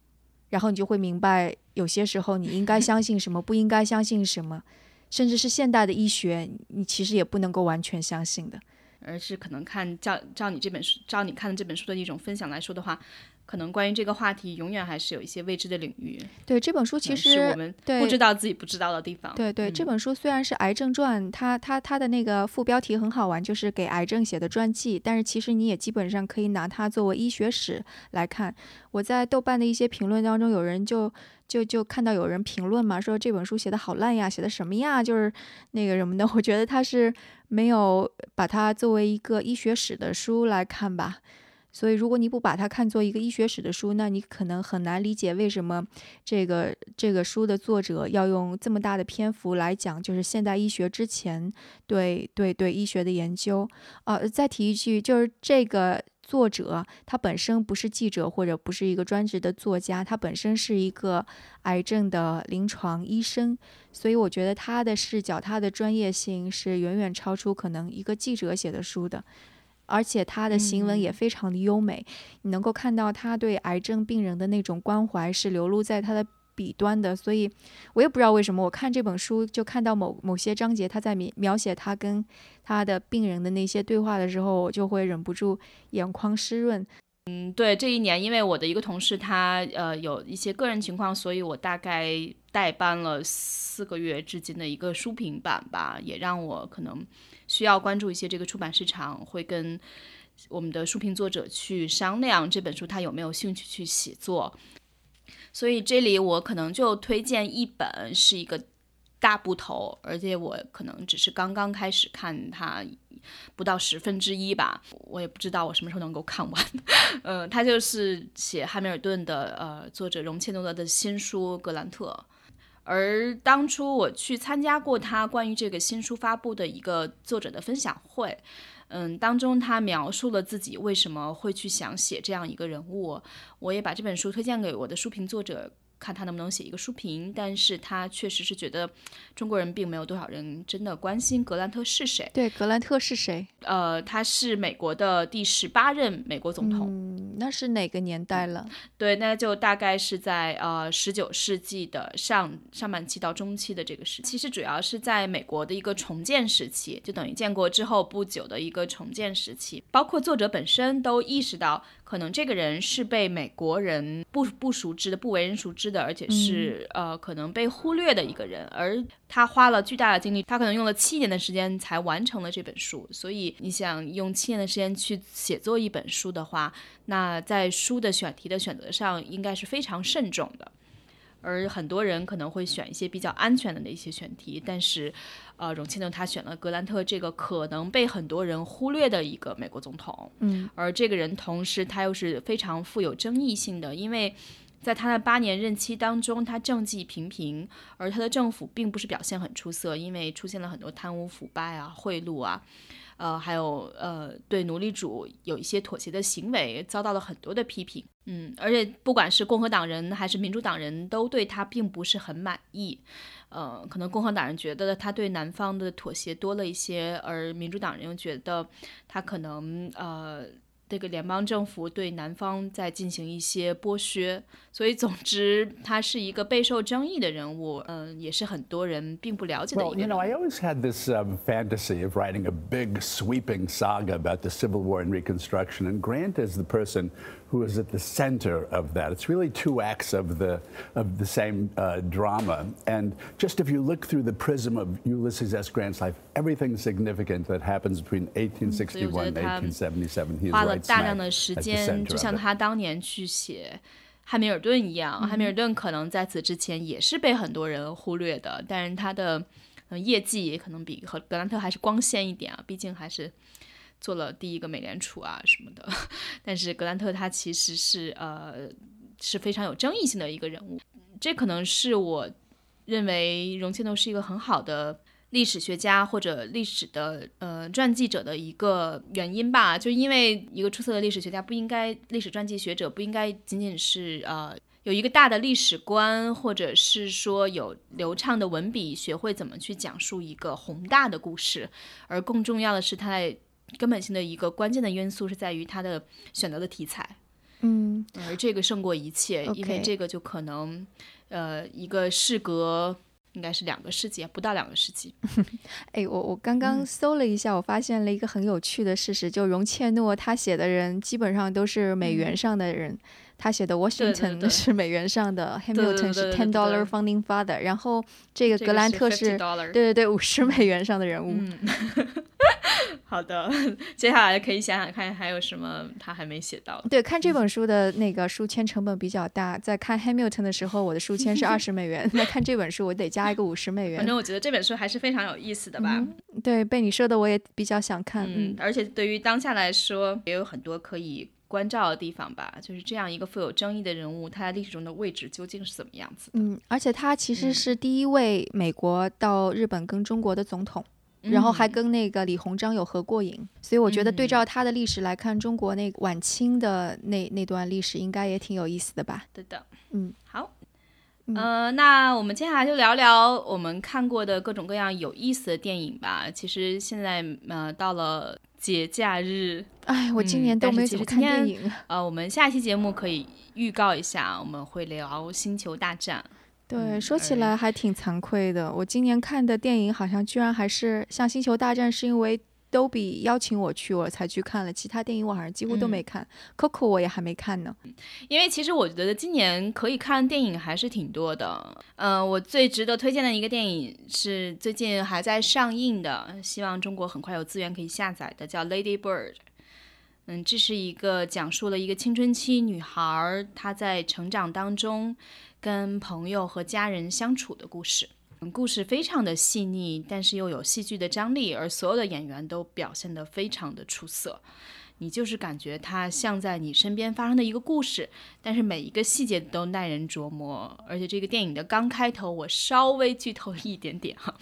[SPEAKER 2] 然后你就会明白，有些时候你应该相信什么，不应该相信什么，甚至是现代的医学，你其实也不能够完全相信的。
[SPEAKER 1] 而是可能看照照你这本书，照你看的这本书的一种分享来说的话。可能关于这个话题，永远还是有一些未知的领域。
[SPEAKER 2] 对这本书，其实
[SPEAKER 1] 我们不知道自己不知道的地方。
[SPEAKER 2] 对对，这本书虽然是癌症传，它它它的那个副标题很好玩，就是给癌症写的传记。但是其实你也基本上可以拿它作为医学史来看。我在豆瓣的一些评论当中，有人就就就看到有人评论嘛，说这本书写的好烂呀，写的什么呀，就是那个什么的。我觉得他是没有把它作为一个医学史的书来看吧。所以，如果你不把它看作一个医学史的书，那你可能很难理解为什么这个这个书的作者要用这么大的篇幅来讲，就是现代医学之前对对对医学的研究。呃，再提一句，就是这个作者他本身不是记者或者不是一个专职的作家，他本身是一个癌症的临床医生，所以我觉得他的视角、他的专业性是远远超出可能一个记者写的书的。而且他的行文也非常的优美，你能够看到他对癌症病人的那种关怀是流露在他的笔端的。所以，我也不知道为什么，我看这本书就看到某某些章节，他在描描写他跟他的病人的那些对话的时候，我就会忍不住眼眶湿润。
[SPEAKER 1] 嗯，对，这一年因为我的一个同事他呃有一些个人情况，所以我大概代班了四个月至今的一个书评版吧，也让我可能。需要关注一些这个出版市场，会跟我们的书评作者去商量这本书他有没有兴趣去写作。所以这里我可能就推荐一本是一个大部头，而且我可能只是刚刚开始看它不到十分之一吧，我也不知道我什么时候能够看完。嗯，他就是写汉密尔顿的呃作者容切诺德的新书《格兰特》。而当初我去参加过他关于这个新书发布的一个作者的分享会，嗯，当中他描述了自己为什么会去想写这样一个人物，我也把这本书推荐给我的书评作者。看他能不能写一个书评，但是他确实是觉得中国人并没有多少人真的关心格兰特是谁。
[SPEAKER 2] 对，格兰特是谁？
[SPEAKER 1] 呃，他是美国的第十八任美国总统。
[SPEAKER 2] 嗯，那是哪个年代了？
[SPEAKER 1] 对，那就大概是在呃十九世纪的上上半期到中期的这个时期。其实主要是在美国的一个重建时期，就等于建国之后不久的一个重建时期。包括作者本身都意识到，可能这个人是被美国人不不熟知的、不为人熟知。的，而且是呃，可能被忽略的一个人，而他花了巨大的精力，他可能用了七年的时间才完成了这本书。所以你想用七年的时间去写作一本书的话，那在书的选题的选择上应该是非常慎重的。而很多人可能会选一些比较安全的那些选题，但是，呃，荣庆呢，他选了格兰特这个可能被很多人忽略的一个美国总统。
[SPEAKER 2] 嗯，
[SPEAKER 1] 而这个人同时他又是非常富有争议性的，因为。在他的八年任期当中，他政绩平平，而他的政府并不是表现很出色，因为出现了很多贪污腐败啊、贿赂啊。呃，还有呃，对奴隶主有一些妥协的行为，遭到了很多的批评。嗯，而且不管是共和党人还是民主党人都对他并不是很满意。呃，可能共和党人觉得他对南方的妥协多了一些，而民主党人又觉得他可能呃。这个联邦政府对南方在进行一些剥削，所以总之他是一个备受争议的人物，嗯，也是很多人并不了解的一个
[SPEAKER 3] Well, you know, I always had this um, fantasy of writing a big, sweeping saga about the Civil War and Reconstruction, and Grant is the person who is at the center of that. It's really two acts of the of the same uh, drama. And just if you look through the prism of Ulysses S. Grant's life, everything significant that happens between 1861 and 1877, he is
[SPEAKER 1] 花了
[SPEAKER 3] right
[SPEAKER 1] 大量
[SPEAKER 3] smack
[SPEAKER 1] 的时
[SPEAKER 3] at the
[SPEAKER 1] 间，
[SPEAKER 3] center
[SPEAKER 1] 就
[SPEAKER 3] of
[SPEAKER 1] 像
[SPEAKER 3] it.
[SPEAKER 1] 他当年去写汉密尔顿一样。汉密尔顿可能在此之前也是被很多人忽略的，但是他的呃业绩也可能比和格兰特还是光鲜一点啊，毕竟还是 做了第一个美联储啊什么的。但是格兰特他其实是呃是非常有争议性的一个人物，这可能是我认为容切诺是一个很好的。历史学家或者历史的呃传记者的一个原因吧，就因为一个出色的历史学家不应该，历史传记学者不应该仅仅是呃有一个大的历史观，或者是说有流畅的文笔，学会怎么去讲述一个宏大的故事，而更重要的是，他在根本性的一个关键的因素是在于他的选择的题材，
[SPEAKER 2] 嗯。
[SPEAKER 1] 而这个胜过一切，因为这个就可能呃一个事隔应该是两个世纪，不到两个世纪。
[SPEAKER 2] 哎，我我刚刚搜了一下，我发现了一个很有趣的事实，就容切诺他写的人基本上都是美元上的人，他写的 Washington
[SPEAKER 1] 对。
[SPEAKER 2] 是美元上的，Hamilton 是 ten dollar founding father，然后这个格兰特是对对对，五十美元上的人物。
[SPEAKER 1] 嗯，好的，接下来可以想想看还有什么他还没写到。
[SPEAKER 2] 对，看这本书的那个书签成本比较大，在看 Hamilton 的时候，我的书签是 二十美元，那看这本书我得加一个五十美元。
[SPEAKER 1] 反正我觉得这本书还是非常有意思的吧。
[SPEAKER 2] 对，被你说的我也比较想看。
[SPEAKER 1] 嗯，而且对于当下来说，也有很多可以关照的地方吧。就是这样一个富有争议的人物，他在历史中的位置究竟是怎么样子的？
[SPEAKER 2] 嗯，而且他其
[SPEAKER 1] 嗯
[SPEAKER 2] 实是第一位美国到日本跟中国的总统。然后还
[SPEAKER 1] 嗯
[SPEAKER 2] 跟那个李鸿章有合过影，所以我觉得对照他的历史来看，中国那晚清的那那段历史应该也挺有意思的吧？
[SPEAKER 1] 对的，
[SPEAKER 2] 嗯，
[SPEAKER 1] 好。
[SPEAKER 2] 嗯
[SPEAKER 1] 呃，那我们接下来就聊聊我们看过的各种各样有意思的电影吧。其实现在呃到了节假日，
[SPEAKER 2] 哎，我今
[SPEAKER 1] 嗯
[SPEAKER 2] 年都没怎么看电影。
[SPEAKER 1] 呃，我们下一期节目可以预告一下，我们会聊《星球大战》。
[SPEAKER 2] 对，
[SPEAKER 1] 嗯
[SPEAKER 2] 说起来还挺惭愧的，我今年看的电影好像居然还是像《星球大战》，是因为都比邀请我去，我才去看了。其他电影我好像几乎都
[SPEAKER 1] 嗯
[SPEAKER 2] 没看、c o c o 我也还没看呢。
[SPEAKER 1] 因为其实我觉得今年可以看电影还是挺多的。呃，我最值得推荐的一个电影是最近还在上映的，希望中国很快有资源可以下载的，叫《Lady Bird》。嗯，这是一个讲述了一个青春期女孩儿她在成长当中跟朋友和家人相处的故事。嗯故事非常的细腻，但是又有戏剧的张力，而所有的演员都表现得非常的出色。你就是感觉它像在你身边发生的一个故事，但是每一个细节都耐人琢磨。而且这个电影的刚开头，我稍微剧透一点点哈，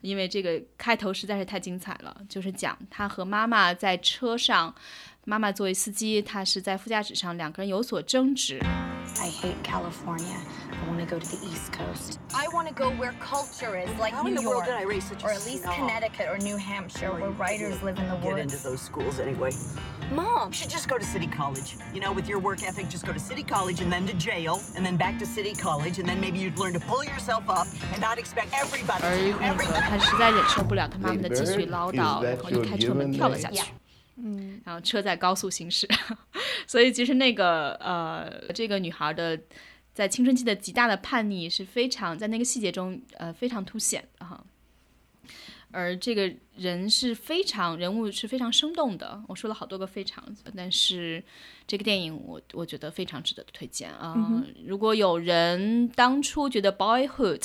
[SPEAKER 1] 因为这个开头实在是太精彩了，就是讲他和妈妈在车上，妈妈作为司机，他是在副驾驶上，两个人有所争执。
[SPEAKER 4] I hate California. I want to go to the East Coast.
[SPEAKER 5] I want to go where culture is, like
[SPEAKER 6] How
[SPEAKER 5] New
[SPEAKER 6] in the world
[SPEAKER 5] York,
[SPEAKER 6] did I raise such a
[SPEAKER 5] or at least
[SPEAKER 6] snob?
[SPEAKER 5] Connecticut or New Hampshire, where writers live in the
[SPEAKER 6] Get into
[SPEAKER 5] woods.
[SPEAKER 6] those schools anyway.
[SPEAKER 5] Mom,
[SPEAKER 6] You should just go to City College. You know, with your work ethic, just go to City College and then to jail, and then back to City College, and then maybe you'd learn to pull yourself up and not expect everybody
[SPEAKER 1] 而
[SPEAKER 6] to do
[SPEAKER 1] 那个
[SPEAKER 6] everything.
[SPEAKER 1] 他实在忍受不了他妈妈的继续唠叨，
[SPEAKER 7] Is that
[SPEAKER 1] 然后就
[SPEAKER 7] your
[SPEAKER 1] 开车门跳了
[SPEAKER 7] given
[SPEAKER 1] 下
[SPEAKER 5] name?
[SPEAKER 1] 去。 嗯，然后车在高速行驶，所以其实那个呃，这个女孩的在青春期的极大的叛逆是非常在那个细节中呃非常凸显的哈。而这个人是非常人物是非常生动的，我说了好多个非常，但是这个电影我我觉得非常值得推荐啊、如果有人当初觉得《Boyhood》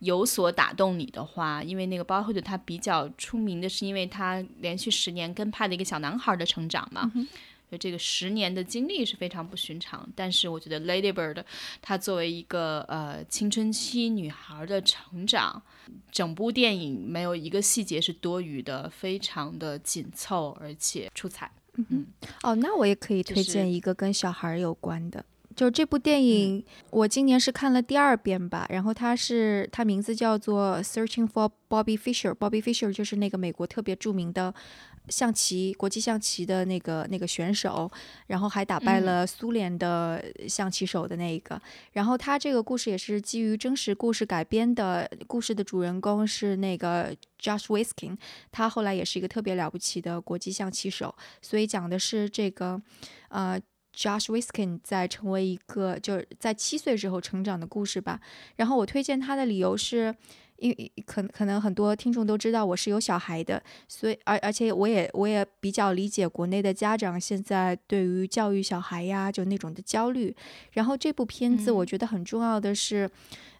[SPEAKER 1] 有所打动你的话，因为那个《Boyhood》它比较出名的是因为他连续十年跟拍的一个小男孩的成长嘛。就这个十年的经历是非常不寻常。但是我觉得 Lady Bird 她作为一个呃青春期女孩的成长，整部电影没有一个细节是多余的，非常的紧凑而且出彩。
[SPEAKER 2] 嗯哦，那我也可以推荐一个跟小孩儿有关的，就这部电影，我今年是看了第二遍吧。然后它是它名字叫做《Searching for Bobby Fischer》，Bobby Fischer 就是那个美国特别著名的象棋国际象棋的那个那个选手，然后还打败了苏联的象棋手的那一个。然后他这个故事也是基于真实故事改编的，故事的主人公是那个 Josh Whiskin，他后来也是一个特别了不起的国际象棋手，所以讲的是这个呃。Josh Whiskin 在成为一个就是在七岁时候成长的故事吧。然后我推荐他的理由是，因为可可能很多听众都知道我是有小孩的，所以而而且我也我也比较理解国内的家长现在对于教育小孩呀就那种的焦虑。然后这部片子我觉得很重要的是。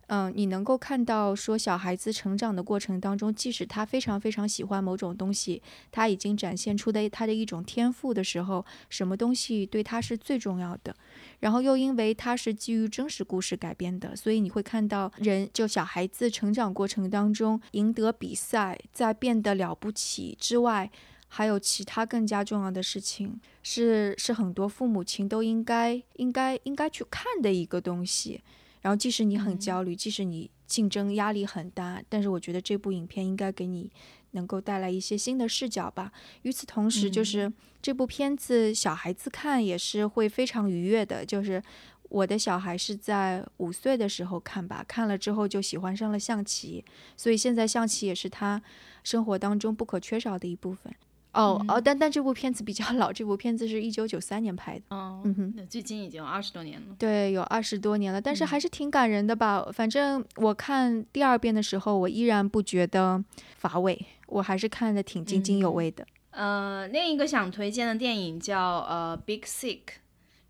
[SPEAKER 2] 嗯，你能够看到说小孩子成长的过程当中，即使他非常非常喜欢某种东西，他已经展现出的他的一种天赋的时候，什么东西对他是最重要的。然后又因为它是基于真实故事改编的，所以你会看到人就小孩子成长过程当中赢得比赛，在变得了不起之外，还有其他更加重要的事情，是是很多父母亲都应该应该应该去看的一个东西。然后，即使你很焦虑，即使你竞争压力很大，但是我觉得这部影片应该给你能够带来一些新的视角吧。与此同时，就是这部片子小孩子看也是会非常愉悦的。就是我的小孩是在五岁的时候看吧，看了之后就喜欢上了象棋，所以现在象棋也是他生活当中不可缺少的一部分。哦哦，但但这部片子比较老，这部片子是一九九三年拍的。
[SPEAKER 1] 哦，
[SPEAKER 2] 嗯哼，
[SPEAKER 1] 那距今已经有二十多年了。
[SPEAKER 2] 对，有二十多年了，但是还是挺感人的吧。反正我看第二遍的时候，我依然不觉得乏味，我还是看的挺津津有味的。
[SPEAKER 1] 呃，另一个想推荐的电影叫呃《Big Sick》。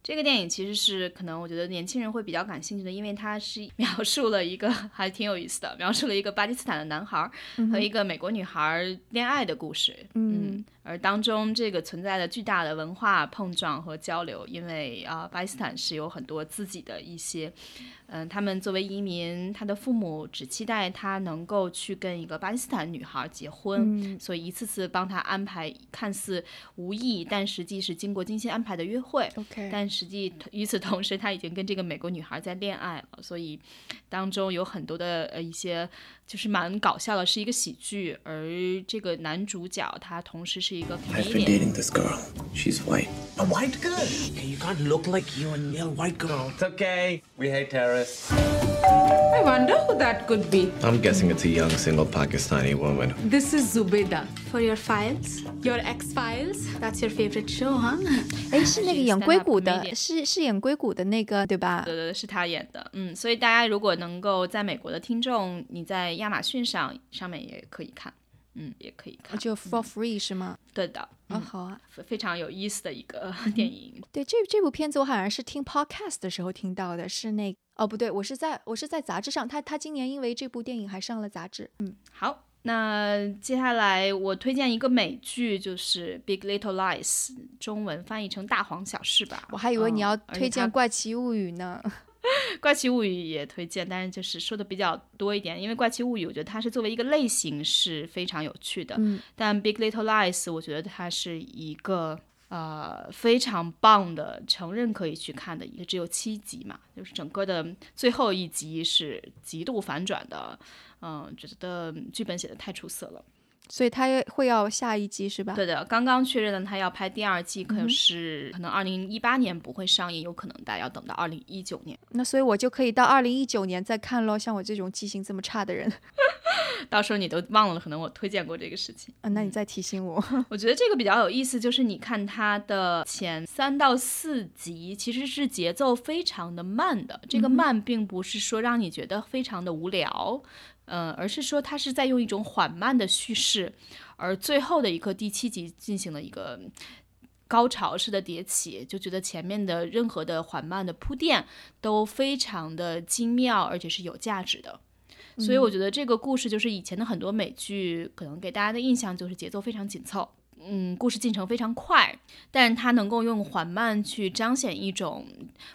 [SPEAKER 1] 这个电影其实是可能我觉得年轻人会比较感兴趣的，因为它是 描述了一个还挺有意思的，描述了一个巴基斯坦的男孩和一个美国女孩恋爱的故事。嗯。而当中这个存在的巨大的文化碰撞和交流，因为啊，巴基斯坦是有很多自己的一些，嗯，他们作为移民，他的父母只期待他能够去跟一个巴基斯坦女孩结婚，所以一次次帮他安排看似无意，但实际是经过精心安排的约会。
[SPEAKER 2] OK，
[SPEAKER 1] 但实际与此同时，他已经跟这个美国女孩在恋爱了，所以当中有很多的呃一些。就是蛮搞笑的，是一个喜剧，而这个男主角他同时是 一个
[SPEAKER 7] I've been dating this girl. She's white.
[SPEAKER 8] A white girl? Okay, you can't look like you and yell white girl.
[SPEAKER 7] It's okay. We hate terrorists.
[SPEAKER 9] I wonder who that could be.
[SPEAKER 7] I'm guessing it's a young single Pakistani woman.
[SPEAKER 9] This is Zubeda.
[SPEAKER 5] For your files, your X Files. That's your favorite show, huh?
[SPEAKER 2] 哎，是那个演
[SPEAKER 1] stand-up
[SPEAKER 2] 硅谷的，
[SPEAKER 1] comedian
[SPEAKER 2] 是是演硅谷的那个对吧？
[SPEAKER 1] 对对对，是他演的，嗯，所以大家如果能够在美国的听众，你在亚马逊上上面也可以看， 嗯，也可以看，
[SPEAKER 2] 就 for free 是吗？
[SPEAKER 1] 对的，
[SPEAKER 2] 啊、
[SPEAKER 1] 嗯，
[SPEAKER 2] 好啊。
[SPEAKER 1] 非非常有意思的一个 电影，
[SPEAKER 2] 对，这这部片子我好像是听 podcast 的时候听到的，是那哦不对，我是在我是在杂志上，他他今年因为这部电影还上了杂志。嗯，
[SPEAKER 1] 好，那接下来我推荐一个美剧，就是《Big Little Lies》，中文翻译成《大黄小事》吧。
[SPEAKER 2] 我还以为你要推荐《怪奇物语》呢。
[SPEAKER 1] 《怪奇物语》也推荐，但是就是说的比较多一点，因为《怪奇物语》我觉得它是作为一个类型是非常有趣的，
[SPEAKER 2] 嗯
[SPEAKER 1] 但《Big Little Lies》我觉得它是一个呃非常棒的成人可以去看的一个，只有七集嘛，就是整个的最后一集是极度反转的，嗯、觉得剧本写的太出色了。
[SPEAKER 2] 所以他也会要下一季是吧？
[SPEAKER 1] 对的，刚刚确认了他要拍第二季，可是可能二零一八年不会上映，有可能大家要等到二零一九年。
[SPEAKER 2] 那所以我就可以到二零一九年再看喽。像我这种记性这么差的人，
[SPEAKER 1] 到时候你都忘了，可能我推荐过这个事情。
[SPEAKER 2] 啊，那你再提醒我。
[SPEAKER 1] 我觉得这个比较有意思，就是你看它的前三到四集其实是节奏非常的慢的。这个慢并不是说让你觉得非常的无聊，呃，而是说它是在用一种缓慢的叙事，而最后的一个第七集进行了一个。高潮式的迭起，就觉得前面的任何的缓慢的铺垫都非常的精妙，而且是有价值的。所以我觉得这个故事就是以前的很多美剧可能给大家的印象就是节奏非常紧凑，嗯，故事进程非常快，但它能够用缓慢去彰显一种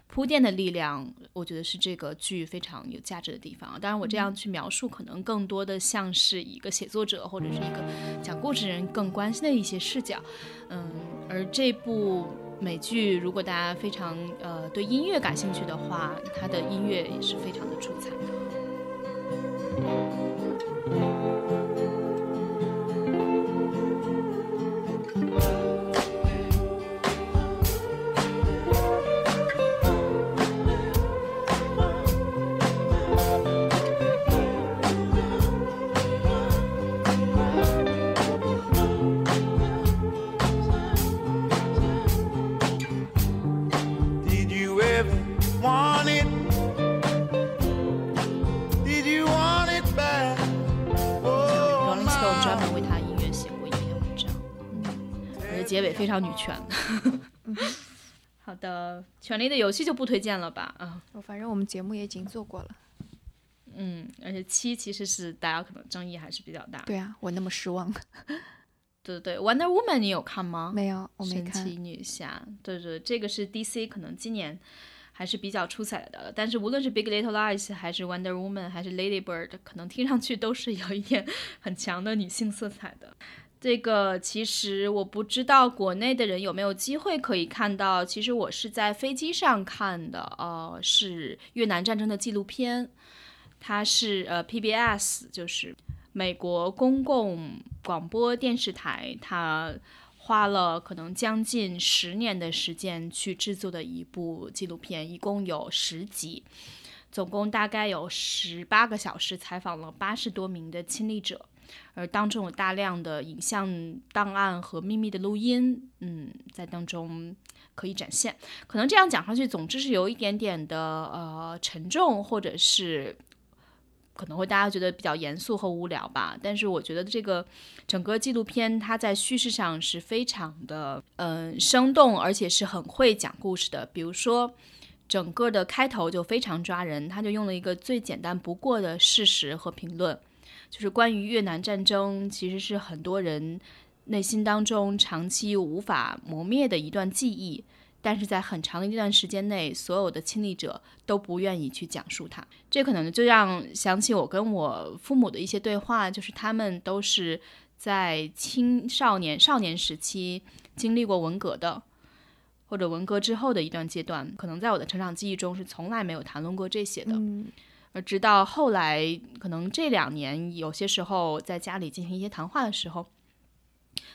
[SPEAKER 1] 铺垫的力量，我觉得是这个剧非常有价值的地方。当然，我这样去描述，可能更多的像是一个写作者或者是一个讲故事人更关心的一些视角。嗯，而这部美剧，如果大家非常呃对音乐感兴趣的话，它的音乐也是非常的出彩的。结尾非常女权。好的，《权力的游戏》就不推荐了吧？啊，
[SPEAKER 2] 反正我们节目也已经做过了。
[SPEAKER 1] 嗯，而且七其实是大家可能争议还是比较大。
[SPEAKER 2] 对啊，我那么失望。
[SPEAKER 1] 对 对对，《Wonder Woman》你有看吗？
[SPEAKER 2] 没有，我没
[SPEAKER 1] 看。神奇女侠，对对，这个是 DC 可能今年还是比较出彩的。但是无论是《Big Little Lies》还是《Wonder Woman》还是《Lady Bird》，可能听上去都是有一点很强的女性色彩的。这个其实我不知道国内的人有没有机会可以看到。其实我是在飞机上看的，呃，是越南战争的纪录片。它是呃 PBS，就是美国公共广播电视台，它花了可能将近十年的时间去制作的一部纪录片，一共有十集，总共大概有十八个小时，采访了八十多名的亲历者。而当中有大量的影像档案和秘密的录音，嗯，在当中可以展现。可能这样讲上去，总之是有一点点的呃沉重，或者是可能会大家觉得比较严肃和无聊吧。但是我觉得这个整个纪录片它在叙事上是非常的嗯生动，而且是很会讲故事的。比如说整个的开头就非常抓人，他就用了一个最简单不过的事实和评论。就是关于越南战争，其实是很多人内心当中长期无法磨灭的一段记忆，但是在很长的一段时间内，所有的亲历者都不愿意去讲述它。这可能就让想起我跟我父母的一些对话，就是他们都是在青少年、少年时期经历过文革的，或者文革之后的一段阶段，可能在我的成长记忆中是从来没有谈论过这些的。而直到后来，可能这两年，有些时候在家里进行一些谈话的时候，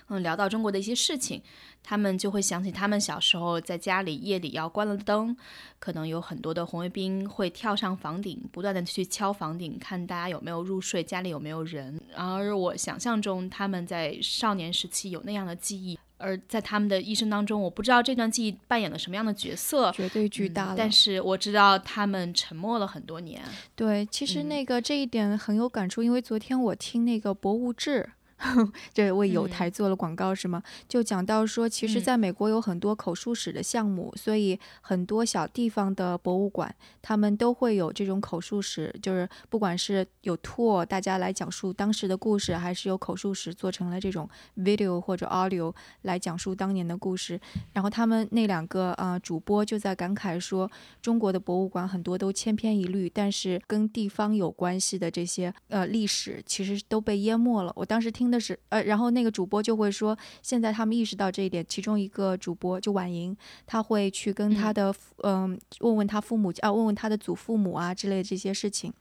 [SPEAKER 1] 嗯，聊到中国的一些事情，他们就会想起他们小时候在家里夜里要关了灯，可能有很多的红卫兵会跳上房顶，不断的去敲房顶，看大家有没有入睡，家里有没有人。而我想象中，他们在少年时期有那样的记忆。而在他们的一生当中，我不知道这段记忆扮演了什么样的角色，
[SPEAKER 2] 绝对巨大。
[SPEAKER 1] 但是我知道他们沉默了很多年。
[SPEAKER 2] 对，其实那个这一点很有感触，因为昨天我听那个博物志。这为有台做了广告是吗？就讲到说，其实在美国有很多口述史的项目，所以很多小地方的博物馆，他们都会有这种口述史，就是不管是有 tour 大家来讲述当时的故事，还是有口述史做成了这种 video 或者 audio 来讲述当年的故事。然后他们那两个啊主播就在感慨说，中国的博物馆很多都千篇一律，但是跟地方有关系的这些呃历史其实都被淹没了。我当时听。的是呃，然后那个主播就会说，现在他们意识到这一点。其中一个主播就婉莹，他会去跟他的嗯问问他父母啊，问问他的祖父母啊之类的这些事情。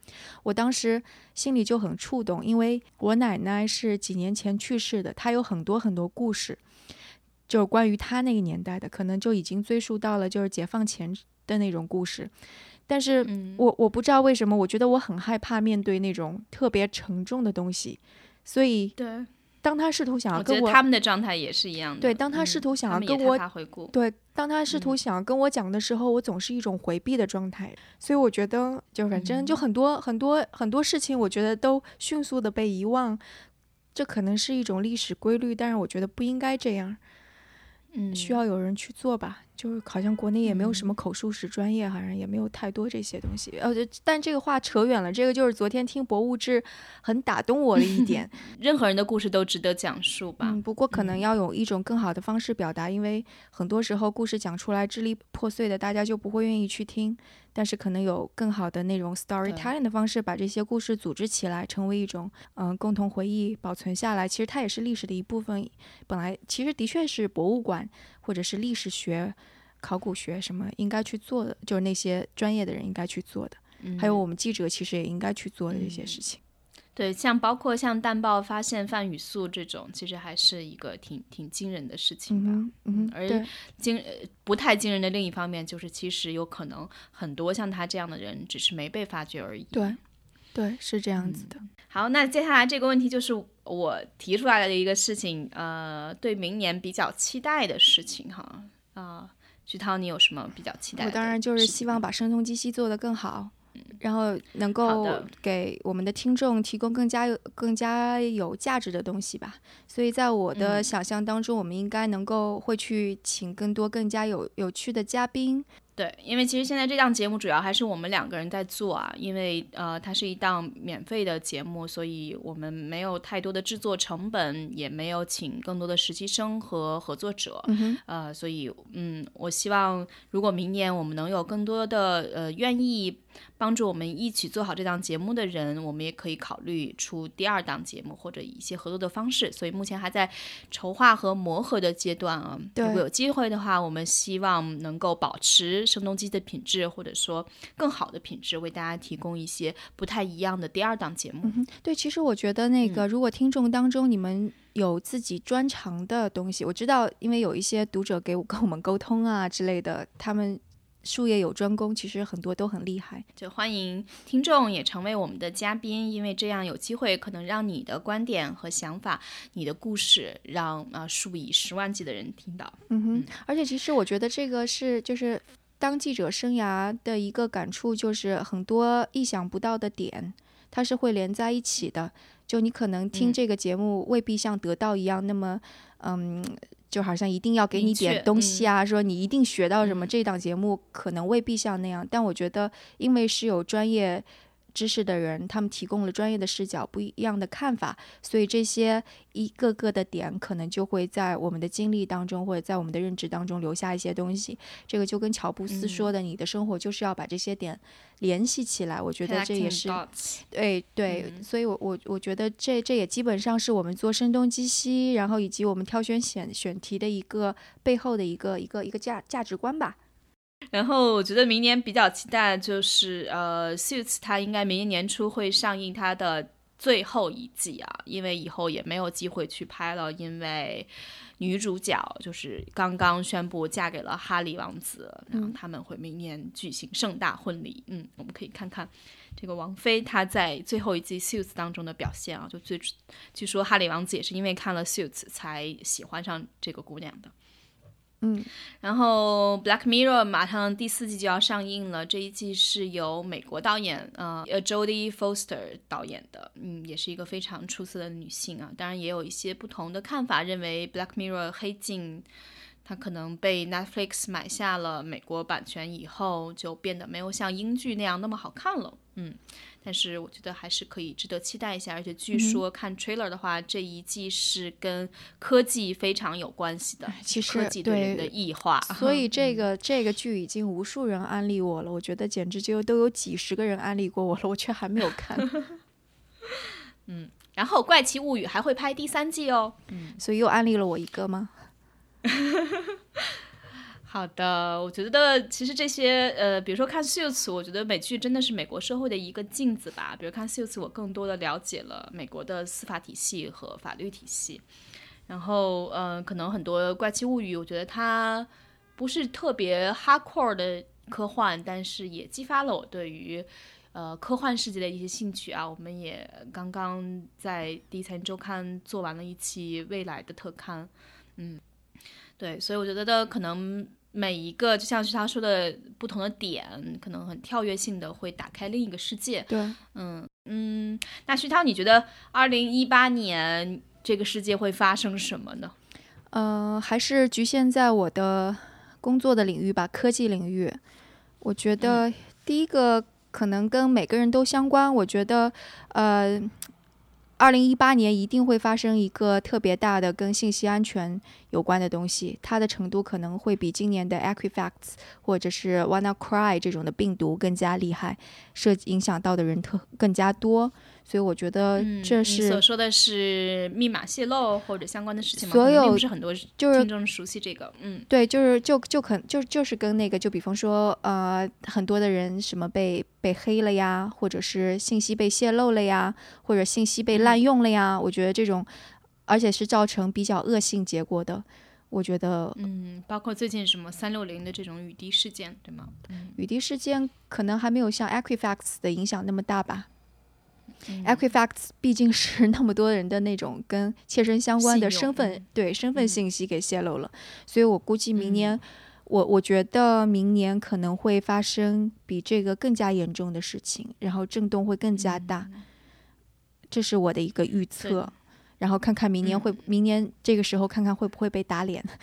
[SPEAKER 2] 我当时心里就很触动，因为我奶奶是几年前去世的，她有很多很多故事，就是关于她那个年代的，可能就已经追溯到了就是解放前的那种故事。但是我我不知道为什么，我觉得我很害怕面对那种特别沉重的东西。所以，
[SPEAKER 1] 对，
[SPEAKER 2] 当他试图想要跟
[SPEAKER 1] 我，他们的状态也是一样的。
[SPEAKER 2] 对，当他试图想要跟我，对，当他试图想要跟我讲的时候，我总是一种回避的状态。所以我觉得，就反正就很多很多很多事情，我觉得都迅速的被遗忘。这可能是一种历史规律，但是我觉得不应该这样。
[SPEAKER 1] 嗯，
[SPEAKER 2] 需要有人去做吧。就是好像国内也没有什么口述史专业，好像也没有太多这些东西。呃，但这个话扯远了，这个就是昨天听博物志很打动我的一点。
[SPEAKER 1] 任何人的故事都值得讲述吧。
[SPEAKER 2] 嗯，不过可能要有一种更好的方式表达，因为很多时候故事讲出来支离破碎的，大家就不会愿意去听。但是可能有更好的那种 storytelling 的方式，把这些故事组织起来，成为一种嗯共同回忆，保存下来。其实它也是历史的一部分。本来其实的确是博物馆或者是历史学、考古学什么应该去做的，就是那些专业的人应该去做的。还有我们记者其实也应该去做的一些事情。
[SPEAKER 1] 对，像包括像弹爆发现范语素这种，其实还是一个挺挺惊人的事情
[SPEAKER 2] 吧。嗯，
[SPEAKER 1] 而惊不太惊人的另一方面，就是其实有可能很多像他这样的人，只是没被发掘而已。
[SPEAKER 2] 对，对，是这样子的。
[SPEAKER 1] 好，那接下来这个问题就是我提出来的一个事情，呃，对明年比较期待的事情哈。啊，徐涛，你有什么比较期待？
[SPEAKER 2] 我当然就是希望把声东击西做得更好。然后能够给我们的听众提供更加有更加有价值的东西吧。所以在我的想象当中，我们应该能够会去请更多更加有有趣的嘉宾。
[SPEAKER 1] 对，因为其实现在这档节目主要还是我们两个人在做啊，因为呃，它是一档免费的节目，所以我们没有太多的制作成本，也没有请更多的实习生和合作者，呃，所以嗯，我希望如果明年我们能有更多的呃愿意。帮助我们一起做好这档节目的人，我们也可以考虑出第二档节目或者一些合作的方式。所以目前还在筹划和磨合的阶段啊。如果有机会的话，我们希望能够保持声东击的品质，或者说更好的品质，为大家提供一些不太一样的第二档节目。
[SPEAKER 2] 对，其实我觉得那个，如果听众当中你们有自己专长的东西，我知道，因为有一些读者给我跟我们沟通啊之类的，他们。术业有专攻，其实很多都很厉害。
[SPEAKER 1] 就欢迎听众也成为我们的嘉宾，因为这样有机会可能让你的观点和想法、你的故事，让啊数以十万计的人听到。
[SPEAKER 2] 嗯哼，而且其实我觉得这个是就是当记者生涯的一个感触，就是很多意想不到的点，它是会连在一起的。就你可能听这个节目未必像得到一样那么嗯。就好像一定要给你点东西啊，说你一定学到什么。这档节目可能未必像那样，但我觉得，因为是有专业。知识的人，他们提供了专业的视角，不一样的看法，所以这些一个个的点，可能就会在我们的经历当中，或者在我们的认知当中留下一些东西。这个就跟乔布斯说的：“你的生活就是要把这些点联系起来。”我觉得这也是对对，所以我我我觉得这这也基本上是我们做声东击西，然后以及我们挑选选选题的一个背后的一个一个一个价价值观吧。
[SPEAKER 1] 然后我觉得明年比较期待就是呃，Suits 它应该明年年初会上映它的最后一季啊，因为以后也没有机会去拍了，因为女主角就是刚刚宣布嫁给了哈利王子，然后他们会明年举行盛大婚礼。嗯，我们可以看看这个王菲她在最后一季 Suits 当中的表现啊，就最据说哈利王子也是因为看了 Suits 才喜欢上这个姑娘的。
[SPEAKER 2] 嗯，
[SPEAKER 1] 然后《Black Mirror》马上第四季就要上映了。这一季是由美国导演呃 Jodie Foster 导演的，嗯，也是一个非常出色的女性啊。当然也有一些不同的看法，认为《Black Mirror》黑镜它可能被 Netflix 买下了美国版权以后，就变得没有像英剧那样那么好看了。嗯。但是我觉得还是可以值得期待一下，而且据说看 trailer 的话，这一季是跟科技非常有关系的，
[SPEAKER 2] 其实
[SPEAKER 1] 科技对人的异化。
[SPEAKER 2] 所以 这个这个剧已经无数人安利我了，我觉得简直就都有几十个人安利过我了，我却还没有看。
[SPEAKER 1] 嗯，然后《怪奇物语》还会拍第三季哦，
[SPEAKER 2] 嗯，所以又安利了我一个吗？
[SPEAKER 1] 好的，我觉得其实这些呃，比如说看 Suits，我觉得美剧真的是美国社会的一个镜子吧。比如看 Suits，我更多的了解了美国的司法体系和法律体系。然后，嗯，可能很多怪奇物语，我觉得它不是特别 hardcore 的科幻，但是也激发了我对于呃科幻世界的一些兴趣啊。我们也刚刚在第一财经周刊做完了一期未来的特刊，嗯，对，所以我觉得的可能。每一个就像是他说的不同的点，可能很跳跃性的会打开另一个世界。
[SPEAKER 2] 对，
[SPEAKER 1] 嗯嗯。那徐涛，你觉得二零一八年这个世界会发生什么呢？
[SPEAKER 2] 呃，还是局限在我的。工作的领域吧，科技领域。我觉得第一个可能跟每个人都相关。我觉得，呃，二零一八年一定会发生一个特别大的跟信息安全有关的东西，它的程度可能会比今年的 Equifax 或者是 WannaCry 这种的病毒更加厉害，涉影响到的人特更加多。所以我觉得这是、
[SPEAKER 1] 嗯、你所说的是密码泄露或者相关的事情吗？
[SPEAKER 2] 所有
[SPEAKER 1] 不是很多
[SPEAKER 2] 就是
[SPEAKER 1] 听众熟悉这个，嗯，
[SPEAKER 2] 对，就是就就可就就是跟那个就比方说呃很多的人什么被被黑了呀，或者是信息被泄露了呀，或者信息被滥用了呀，
[SPEAKER 1] 嗯、
[SPEAKER 2] 我觉得这种而且是造成比较恶性结果的。我觉得，
[SPEAKER 1] 嗯，包括最近什么三六零的这种雨滴事件，对吗？
[SPEAKER 2] 嗯、雨滴事件可能还没有像 Equifax 的影响那么大吧。Equifax 毕竟是那么多人的那种跟切身相关的身份，对身份信息给泄露了，嗯、所以我估计明年，
[SPEAKER 1] 嗯、
[SPEAKER 2] 我我觉得明年可能会发生比这个更加严重的事情，然后震动会更加大，
[SPEAKER 1] 嗯、
[SPEAKER 2] 这是我的一个预测，然后看看明年会，
[SPEAKER 1] 嗯。
[SPEAKER 2] 明年这个时候看看会不会被打脸。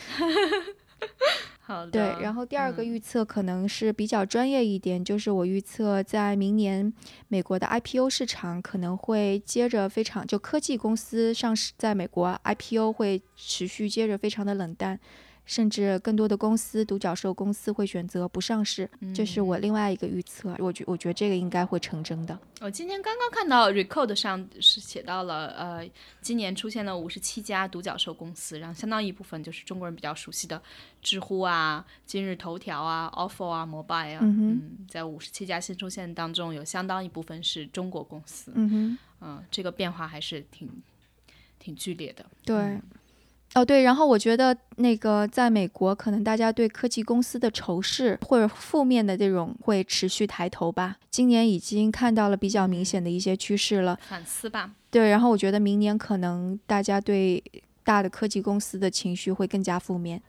[SPEAKER 1] 好的。
[SPEAKER 2] 对，然后第二个预测可能是比较专业一点，嗯、就是我预测在明年美国的 IPO 市场可能会接着非常，就科技公司上市在美国 IPO 会持续接着非常的冷淡。甚至更多的公司，独角兽公司会选择不上市，
[SPEAKER 1] 嗯、
[SPEAKER 2] 这是我另外一个预测。我觉我觉得这个应该会成真的。
[SPEAKER 1] 我今天刚刚看到 Recode 上是写到了，呃，今年出现了五十七家独角兽公司，然后相当一部分就是中国人比较熟悉的知乎啊、今日头条啊、ofo 啊、Mobile 啊，
[SPEAKER 2] 嗯,
[SPEAKER 1] 嗯，在五十七家新出现当中，有相当一部分是中国公司。
[SPEAKER 2] 嗯哼，
[SPEAKER 1] 嗯、呃，这个变化还是挺挺剧烈的。
[SPEAKER 2] 对。
[SPEAKER 1] 嗯
[SPEAKER 2] 哦，对，然后我觉得那个在美国，可能大家对科技公司的仇视或者负面的这种会持续抬头吧。今年已经看到了比较明显的一些趋势了，
[SPEAKER 1] 反思吧。
[SPEAKER 2] 对，然后我觉得明年可能大家对大的科技公司的情绪会更加负面。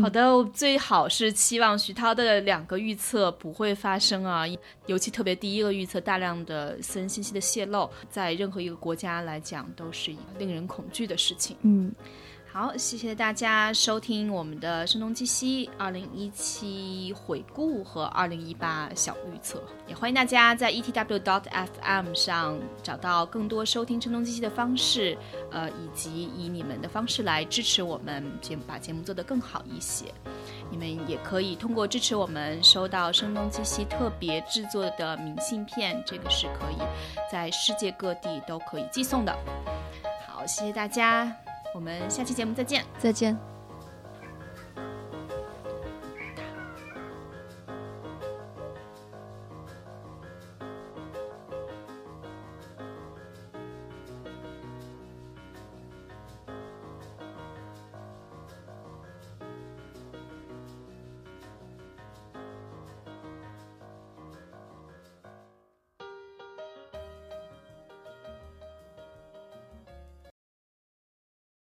[SPEAKER 1] 好的，最好是期望徐涛的两个预测不会发生啊，尤其特别第一个预测大量的私人信息的泄露，在任何一个国家来讲都是一个令人恐惧的事情。
[SPEAKER 2] 嗯。
[SPEAKER 1] 好，谢谢大家收听我们的声东击西二零一七回顾和二零一八小预测，也欢迎大家在 etw dot fm 上找到更多收听声东击西的方式，呃，以及以你们的方式来支持我们节目，把节目做得更好一些。你们也可以通过支持我们收到声东击西特别制作的明信片，这个是可以在世界各地都可以寄送的。好，谢谢大家。我们下期节目再见，
[SPEAKER 2] 再见。